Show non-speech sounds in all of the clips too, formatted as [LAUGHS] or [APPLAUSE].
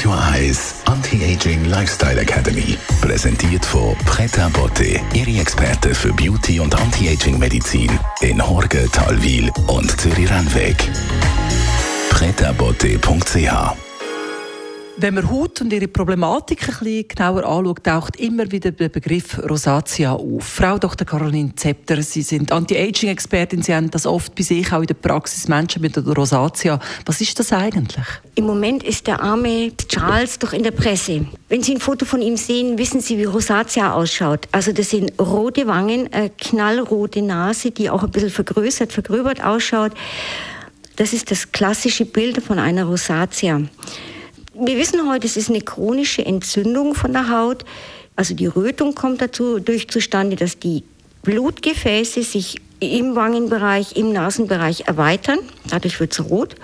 Radio Eyes Anti-Aging Lifestyle Academy. Präsentiert von Preta Botte, Ihre Experte für Beauty und Anti-Aging Medizin in Horge, Talwil und Zürich-Rennweg. pretabotte.ch wenn man Haut und ihre Problematik ein bisschen genauer anschaut, taucht immer wieder der Begriff Rosatia auf. Frau Dr. Caroline Zepter, Sie sind Anti-Aging-Expertin. Sie haben das oft bei sich auch in der Praxis Menschen mit Rosatia. Was ist das eigentlich? Im Moment ist der arme Charles doch in der Presse. Wenn Sie ein Foto von ihm sehen, wissen Sie, wie Rosatia ausschaut. Also das sind rote Wangen, eine knallrote Nase, die auch ein bisschen vergrößert, vergröbert ausschaut. Das ist das klassische Bild von einer Rosatia. Wir wissen heute, es ist eine chronische Entzündung von der Haut. Also die Rötung kommt dazu durch zustande, dass die Blutgefäße sich im Wangenbereich, im Nasenbereich erweitern. Dadurch wird es rot.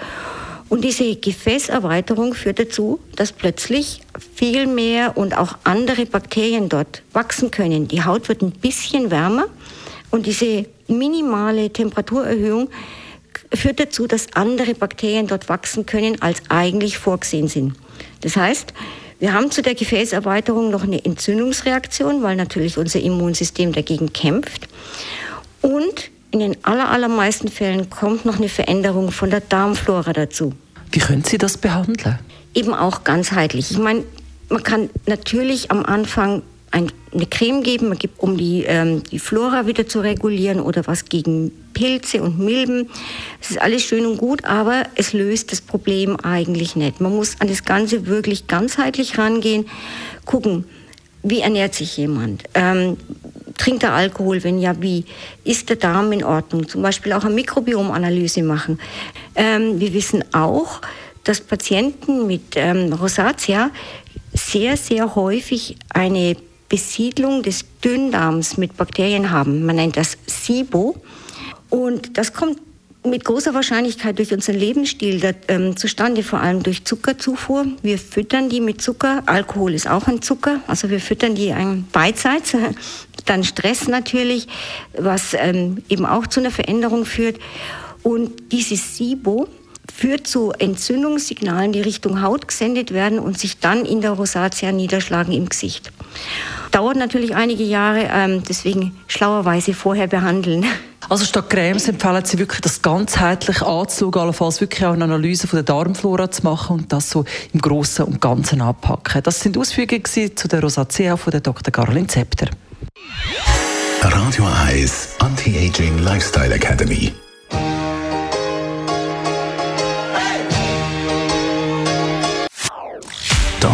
Und diese Gefäßerweiterung führt dazu, dass plötzlich viel mehr und auch andere Bakterien dort wachsen können. Die Haut wird ein bisschen wärmer und diese minimale Temperaturerhöhung führt dazu, dass andere Bakterien dort wachsen können, als eigentlich vorgesehen sind. Das heißt, wir haben zu der Gefäßerweiterung noch eine Entzündungsreaktion, weil natürlich unser Immunsystem dagegen kämpft. Und in den allermeisten Fällen kommt noch eine Veränderung von der Darmflora dazu. Wie können Sie das behandeln? Eben auch ganzheitlich. Ich meine, man kann natürlich am Anfang eine Creme geben, um die, ähm, die Flora wieder zu regulieren oder was gegen Pilze und Milben. Es ist alles schön und gut, aber es löst das Problem eigentlich nicht. Man muss an das Ganze wirklich ganzheitlich rangehen, gucken, wie ernährt sich jemand? Ähm, trinkt er Alkohol? Wenn ja, wie? Ist der Darm in Ordnung? Zum Beispiel auch eine Mikrobiomanalyse machen. Ähm, wir wissen auch, dass Patienten mit ähm, Rosatia sehr, sehr häufig eine Besiedlung des Dünndarms mit Bakterien haben. Man nennt das SIBO. Und das kommt mit großer Wahrscheinlichkeit durch unseren Lebensstil da, ähm, zustande, vor allem durch Zuckerzufuhr. Wir füttern die mit Zucker. Alkohol ist auch ein Zucker. Also wir füttern die ein beidseits. [LAUGHS] Dann Stress natürlich, was ähm, eben auch zu einer Veränderung führt. Und dieses SIBO, führt zu Entzündungssignalen, die Richtung Haut gesendet werden und sich dann in der Rosatia niederschlagen im Gesicht. Dauert natürlich einige Jahre, ähm, deswegen schlauerweise vorher behandeln. Also statt Cremes empfehlen Sie wirklich, das ganzheitlich anzuschauen, allenfalls wirklich auch eine Analyse von der Darmflora zu machen und das so im Großen und Ganzen anpacken. Das sind Ausführungen zu der Rosatia von der Dr. Caroline Zepter. Radio Eyes Anti-Aging Lifestyle Academy.